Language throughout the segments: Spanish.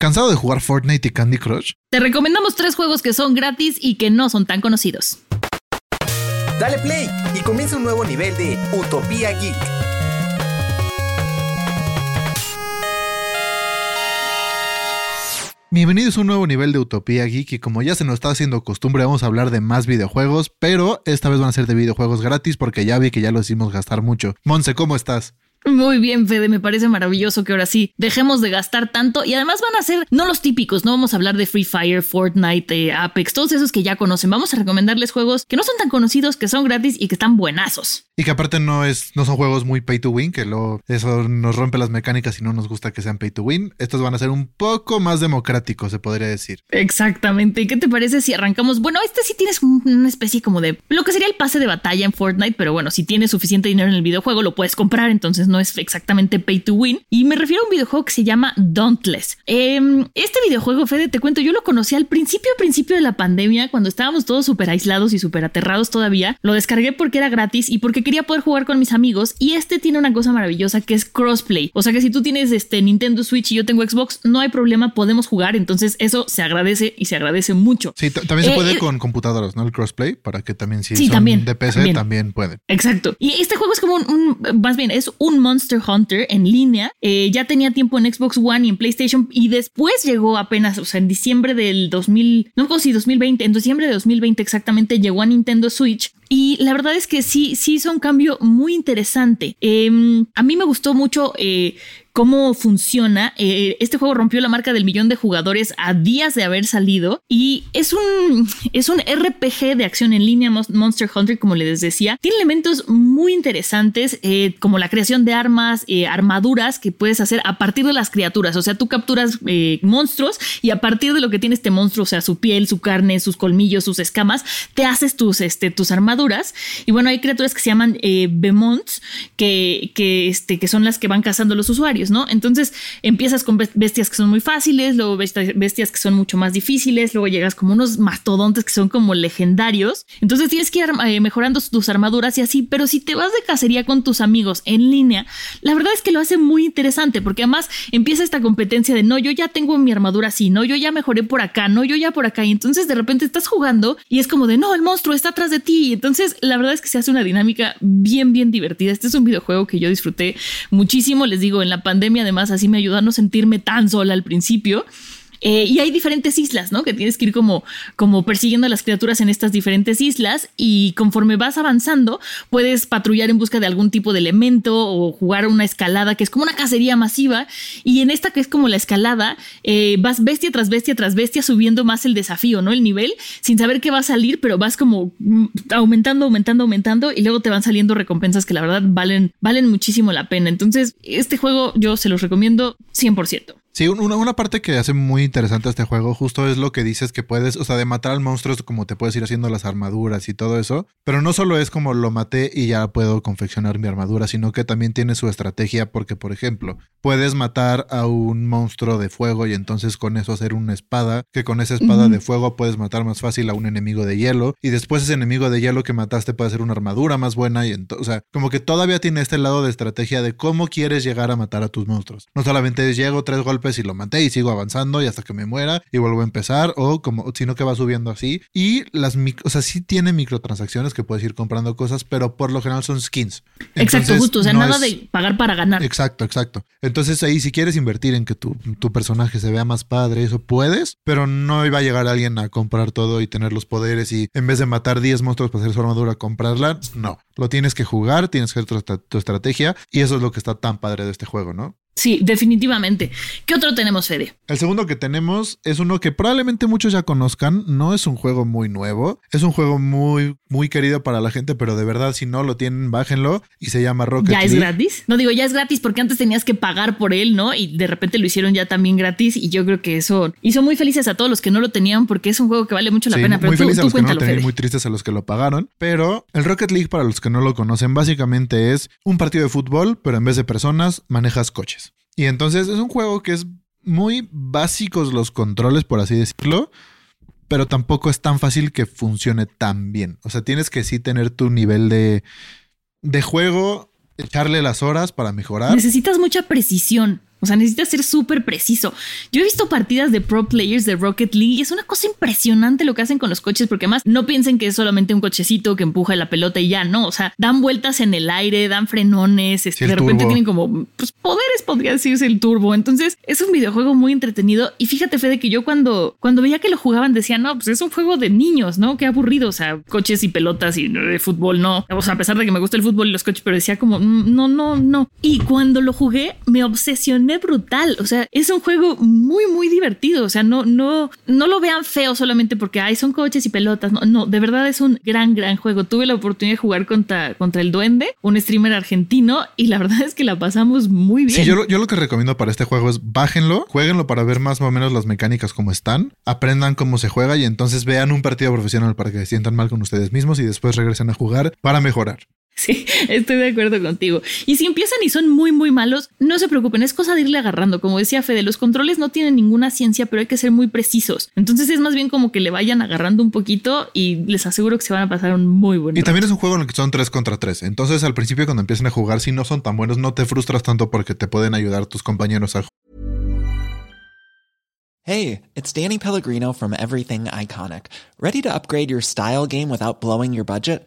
¿Cansado de jugar Fortnite y Candy Crush? Te recomendamos tres juegos que son gratis y que no son tan conocidos. Dale play y comienza un nuevo nivel de Utopía Geek. Bienvenidos a un nuevo nivel de Utopía Geek y como ya se nos está haciendo costumbre vamos a hablar de más videojuegos, pero esta vez van a ser de videojuegos gratis porque ya vi que ya lo hicimos gastar mucho. Monse, ¿cómo estás? Muy bien, Fede, me parece maravilloso que ahora sí dejemos de gastar tanto y además van a ser no los típicos, no vamos a hablar de Free Fire, Fortnite, eh, Apex, todos esos que ya conocen, vamos a recomendarles juegos que no son tan conocidos, que son gratis y que están buenazos. Y que aparte no es no son juegos muy pay to win, que lo eso nos rompe las mecánicas y no nos gusta que sean pay to win. Estos van a ser un poco más democráticos, se podría decir. Exactamente. ¿Y qué te parece si arrancamos? Bueno, este sí tienes una especie como de lo que sería el pase de batalla en Fortnite, pero bueno, si tienes suficiente dinero en el videojuego lo puedes comprar, entonces no es exactamente pay to win. Y me refiero a un videojuego que se llama Dauntless. Em, este videojuego, Fede, te cuento, yo lo conocí al principio, al principio de la pandemia, cuando estábamos todos súper aislados y súper aterrados todavía. Lo descargué porque era gratis y porque quería poder jugar con mis amigos. Y este tiene una cosa maravillosa que es crossplay. O sea que si tú tienes este Nintendo Switch y yo tengo Xbox, no hay problema, podemos jugar. Entonces eso se agradece y se agradece mucho. Sí, también se puede eh, con computadoras, ¿no? El crossplay, para que también si sí, son también, de PC también. pueden. Exacto. Y este juego es como un, más bien, es un Monster Hunter en línea. Eh, ya tenía tiempo en Xbox One y en PlayStation y después llegó apenas, o sea, en diciembre del 2000, no si 2020, en diciembre de 2020 exactamente llegó a Nintendo Switch y la verdad es que sí, sí hizo un cambio muy interesante. Em, a mí me gustó mucho eh, cómo funciona. Eh, este juego rompió la marca del millón de jugadores a días de haber salido y es un, es un RPG de acción en línea Monster Hunter, como les decía. Tiene elementos muy interesantes eh, como la creación de armas, eh, armaduras que puedes hacer a partir de las criaturas. O sea, tú capturas monstruos y a partir de lo que tiene este monstruo, o sea, su piel, su carne, sus colmillos, sus escamas, te haces tus, este, tus armaduras. Y bueno, hay criaturas que se llaman Bemonts, que, que, este, que son las que van cazando los usuarios. ¿No? Entonces empiezas con bestias que son muy fáciles, luego bestias que son mucho más difíciles, luego llegas como unos mastodontes que son como legendarios. Entonces tienes que ir eh, mejorando tus armaduras y así, pero si te vas de cacería con tus amigos en línea, la verdad es que lo hace muy interesante porque además empieza esta competencia de no, yo ya tengo mi armadura así, no, yo ya mejoré por acá, no, yo ya por acá y entonces de repente estás jugando y es como de no, el monstruo está atrás de ti. Y entonces la verdad es que se hace una dinámica bien, bien divertida. Este es un videojuego que yo disfruté muchísimo, les digo, en la pandemia además así me ayudó a no sentirme tan sola al principio. Eh, y hay diferentes islas, ¿no? Que tienes que ir como, como persiguiendo a las criaturas en estas diferentes islas y conforme vas avanzando puedes patrullar en busca de algún tipo de elemento o jugar una escalada que es como una cacería masiva y en esta que es como la escalada eh, vas bestia tras bestia tras bestia subiendo más el desafío, ¿no? El nivel sin saber qué va a salir, pero vas como mm, aumentando, aumentando, aumentando y luego te van saliendo recompensas que la verdad valen, valen muchísimo la pena. Entonces este juego yo se los recomiendo 100%. Sí, una, una, parte que hace muy interesante este juego justo es lo que dices que puedes, o sea, de matar al monstruo es como te puedes ir haciendo las armaduras y todo eso, pero no solo es como lo maté y ya puedo confeccionar mi armadura, sino que también tiene su estrategia porque, por ejemplo, puedes matar a un monstruo de fuego y entonces con eso hacer una espada, que con esa espada de fuego puedes matar más fácil a un enemigo de hielo y después ese enemigo de hielo que mataste puede hacer una armadura más buena y entonces, o sea, como que todavía tiene este lado de estrategia de cómo quieres llegar a matar a tus monstruos. No solamente es llego tres golpes y lo maté y sigo avanzando y hasta que me muera y vuelvo a empezar o como sino que va subiendo así. Y las o sea sí tiene microtransacciones que puedes ir comprando cosas pero por lo general son skins. Exacto justo o sea nada de pagar para ganar. Exacto exacto. Entonces ahí si quieres invertir en que tu, tu personaje se vea más padre eso puedes pero no iba a llegar alguien a comprar todo y tener los poderes y en vez de matar 10 monstruos para hacer su armadura comprarla no. Lo tienes que jugar tienes que hacer tu, tu estrategia y eso es lo que está tan padre de este juego no Sí, definitivamente. ¿Qué otro tenemos, Fede? El segundo que tenemos es uno que probablemente muchos ya conozcan. No es un juego muy nuevo. Es un juego muy, muy querido para la gente, pero de verdad, si no lo tienen, bájenlo. Y se llama Rocket ¿Ya League. es gratis? No digo, ya es gratis porque antes tenías que pagar por él, ¿no? Y de repente lo hicieron ya también gratis. Y yo creo que eso hizo muy felices a todos los que no lo tenían porque es un juego que vale mucho la Sí, pena. Pero muy tú, felices a tú los que no lo tenían muy tristes a los que lo pagaron. Pero el Rocket League, para los que no lo conocen, básicamente es un partido de fútbol, pero en vez de personas, manejas coches. Y entonces es un juego que es muy básicos los controles, por así decirlo, pero tampoco es tan fácil que funcione tan bien. O sea, tienes que sí tener tu nivel de, de juego, echarle las horas para mejorar. Necesitas mucha precisión. O sea, necesitas ser súper preciso. Yo he visto partidas de pro players de Rocket League y es una cosa impresionante lo que hacen con los coches, porque además no piensen que es solamente un cochecito que empuja la pelota y ya, no. O sea, dan vueltas en el aire, dan frenones, este, Sí, de repente turbo. tienen como pues, poderes, podría decirse el turbo. Entonces, es un videojuego muy entretenido. Y fíjate, Fede, que yo cuando, cuando veía que lo jugaban decía, no, pues es un juego de niños, ¿no? Qué aburrido. O sea, coches y pelotas y de fútbol, no. O sea, a pesar de que me gusta el fútbol y los coches, pero decía como, "Mm, no, no, no. Y cuando lo jugué, me obsesioné brutal. O sea, es un juego muy, muy divertido. O sea, no, no, no lo vean feo solamente porque ay, son coches y pelotas. No, no, de verdad es un gran, gran juego. Tuve la oportunidad de jugar contra, contra el Duende, un streamer argentino, y la verdad es que la pasamos muy bien. Sí, yo, lo- yo lo que recomiendo para este juego es bájenlo, jueguenlo para ver más o menos las mecánicas como están, aprendan cómo se juega y entonces vean un partido profesional para que se sientan mal con ustedes mismos y después regresen a jugar para mejorar. Sí, estoy de acuerdo contigo. Y si empiezan y son muy, muy malos, no se preocupen, es cosa de irle agarrando. Como decía Fede, los controles no tienen ninguna ciencia, pero hay que ser muy precisos. Entonces es más bien como que le vayan agarrando un poquito y les aseguro que se van a pasar un muy buen Y rato. también es un juego en el que son 3 contra 3. Entonces al principio cuando empiezan a jugar, si no son tan buenos, no te frustras tanto porque te pueden ayudar tus compañeros a Hey, it's Danny Pellegrino from Everything Iconic. Ready to upgrade your style game without blowing your budget?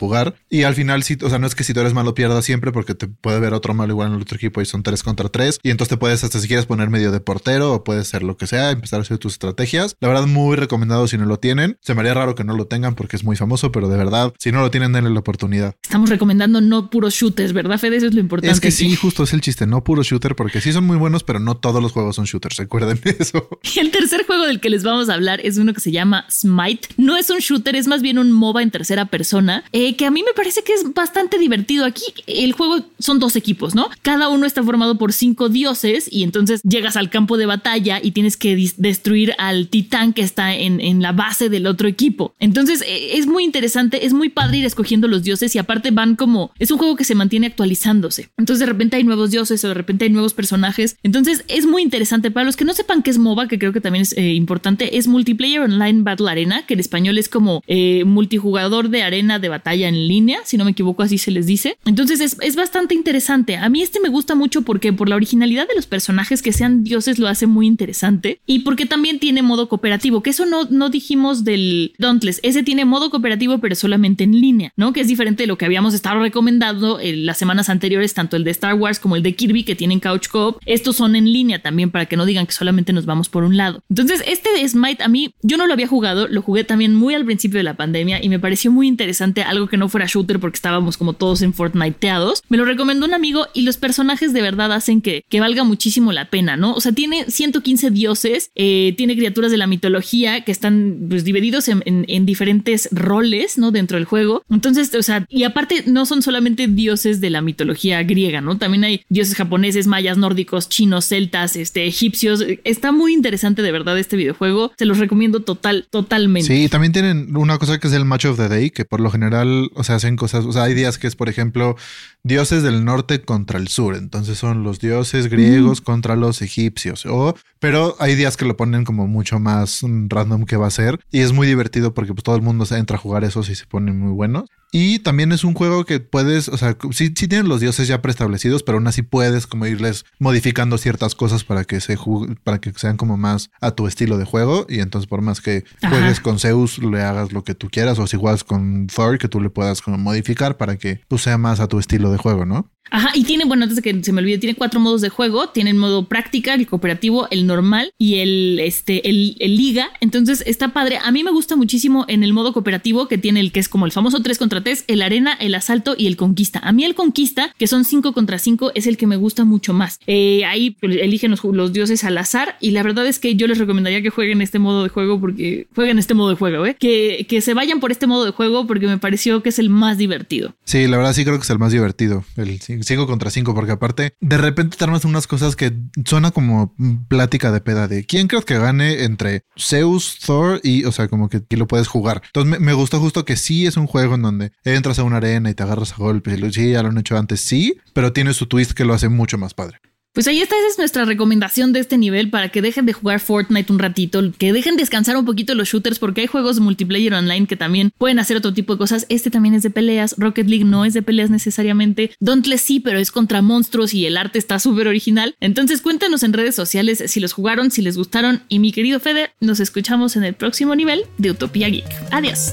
Jugar. Y al final, sí, o sea, no es que si tú eres malo pierdas siempre porque te puede ver otro malo igual en el otro equipo y son 3 contra 3. Y entonces te puedes, hasta si quieres poner medio de portero o puedes ser lo que sea, empezar a hacer tus estrategias. La verdad, muy recomendado si no lo tienen. Se me haría raro que no lo tengan porque es muy famoso, pero de verdad, si no lo tienen, denle la oportunidad. Estamos recomendando no puros shooters, ¿verdad, Fede? Eso es lo importante. Es que sí, justo es el chiste, no puro shooter, porque sí son muy buenos, pero no todos los juegos son shooters. Recuerden eso. Y el tercer juego del que les vamos a hablar es uno que se llama Smite. No es un shooter, es más bien un MOBA en tercera persona, eh, que a mí me parece que es bastante divertido. Aquí el juego son dos equipos, ¿no? Cada uno está formado por cinco dioses y entonces llegas al campo de batalla y tienes que destruir al titán que está en, en la base del otro equipo. Entonces eh, es muy interesante, es muy padre ir escogiendo los dioses y aparte van como... Es un juego que se mantiene actualizándose. Entonces de repente hay nuevos dioses o de repente hay nuevos personajes. Entonces es muy interesante. Para los que no sepan qué es MOBA, que creo que también es eh, importante, es Multiplayer Online Battle Arena, que en español es como eh, multijugador de arena de batalla en línea, si no me equivoco así se les dice. Entonces es, es bastante interesante. A mí este me gusta mucho porque por la originalidad de los personajes que sean dioses lo hace muy interesante y porque también tiene modo cooperativo, que eso no, no dijimos del Dauntless. Ese tiene modo cooperativo pero solamente en línea, ¿no? Que es diferente de lo que habíamos estado recomendando en las semanas anteriores, tanto el de Star Wars como el de Kirby que tienen couch co-op. Estos son en línea también para que no digan que solamente nos vamos por un lado. Entonces este de Smite a mí yo no lo había jugado, lo jugué también muy al principio de la pandemia y me pareció muy interesante algo que no fuera shooter porque estábamos como todos en Fortniteados. Me lo recomendó un amigo y los personajes de verdad hacen que, que valga muchísimo la pena, ¿no? O sea, tiene 115 dioses, eh, tiene criaturas de la mitología que están pues, divididos en, en, diferentes roles, ¿no? Dentro del juego. Entonces, o sea, y aparte no son solamente dioses de la mitología griega, ¿no? También hay dioses japoneses, mayas, nórdicos, chinos, celtas, este, egipcios. Está muy interesante de verdad este videojuego. Se los recomiendo total, totalmente. Sí, también tienen una cosa que es el Match of the Day, que por lo general, o sea, hacen cosas, o sea, hay días que es, por ejemplo, dioses del norte contra el sur. Entonces son los dioses griegos contra los egipcios. O, pero hay días que lo ponen como mucho más random que va a ser. Y es muy divertido porque pues, todo el mundo se entra a jugar esos y se ponen muy buenos. Y también es un juego que puedes, o sea, sí, sí tienen los dioses ya preestablecidos, pero aún así puedes como irles modificando ciertas cosas para que se para que sean como más a tu estilo de juego. Y entonces por más que juegues con Zeus, le hagas lo que tú quieras, o si juegas con Thor, que tú le puedas como modificar para que pues, sea más a tu estilo de juego, ¿no? Ajá, y tiene, bueno, antes de que se me olvide, tiene cuatro modos de juego. Tiene el modo práctica, el cooperativo, el normal y el, este, el, liga. Entonces está padre. A mí me gusta muchísimo en el modo cooperativo que tiene el que es como el famoso 3 contra 3, el arena, el asalto y el conquista. A mí el conquista, que son 5 contra 5, es el que me gusta mucho más. Eh, ahí pues, eligen los, dioses al azar y la verdad es que yo les recomendaría que jueguen este modo de juego porque jueguen este modo de juego, ¿eh? Que, que se vayan por este modo de juego porque me pareció que es el más divertido. Sí, la verdad sí creo que es el más divertido. El 5 contra 5, porque aparte, de repente te armas unas cosas que suena como plática de peda de quién crees que gane entre Zeus, Thor y, o sea, como que lo puedes jugar. Entonces me, me, gustó justo que sí es un juego en donde entras a una arena y te agarras a golpes y sí, ya lo han hecho antes, sí, pero tiene su twist que lo hace mucho más padre. Pues ahí está, esa es nuestra recomendación de este nivel para que dejen de jugar Fortnite un ratito, que dejen descansar un poquito los shooters porque hay juegos multiplayer online que también pueden hacer otro tipo de cosas. Este también es de peleas, Rocket League no es de peleas necesariamente, Dauntless sí, pero es contra monstruos y el arte está súper original. Entonces cuéntanos en redes sociales si los jugaron, si les gustaron y mi querido Fede, nos escuchamos en el próximo nivel de Utopía Geek. Adiós.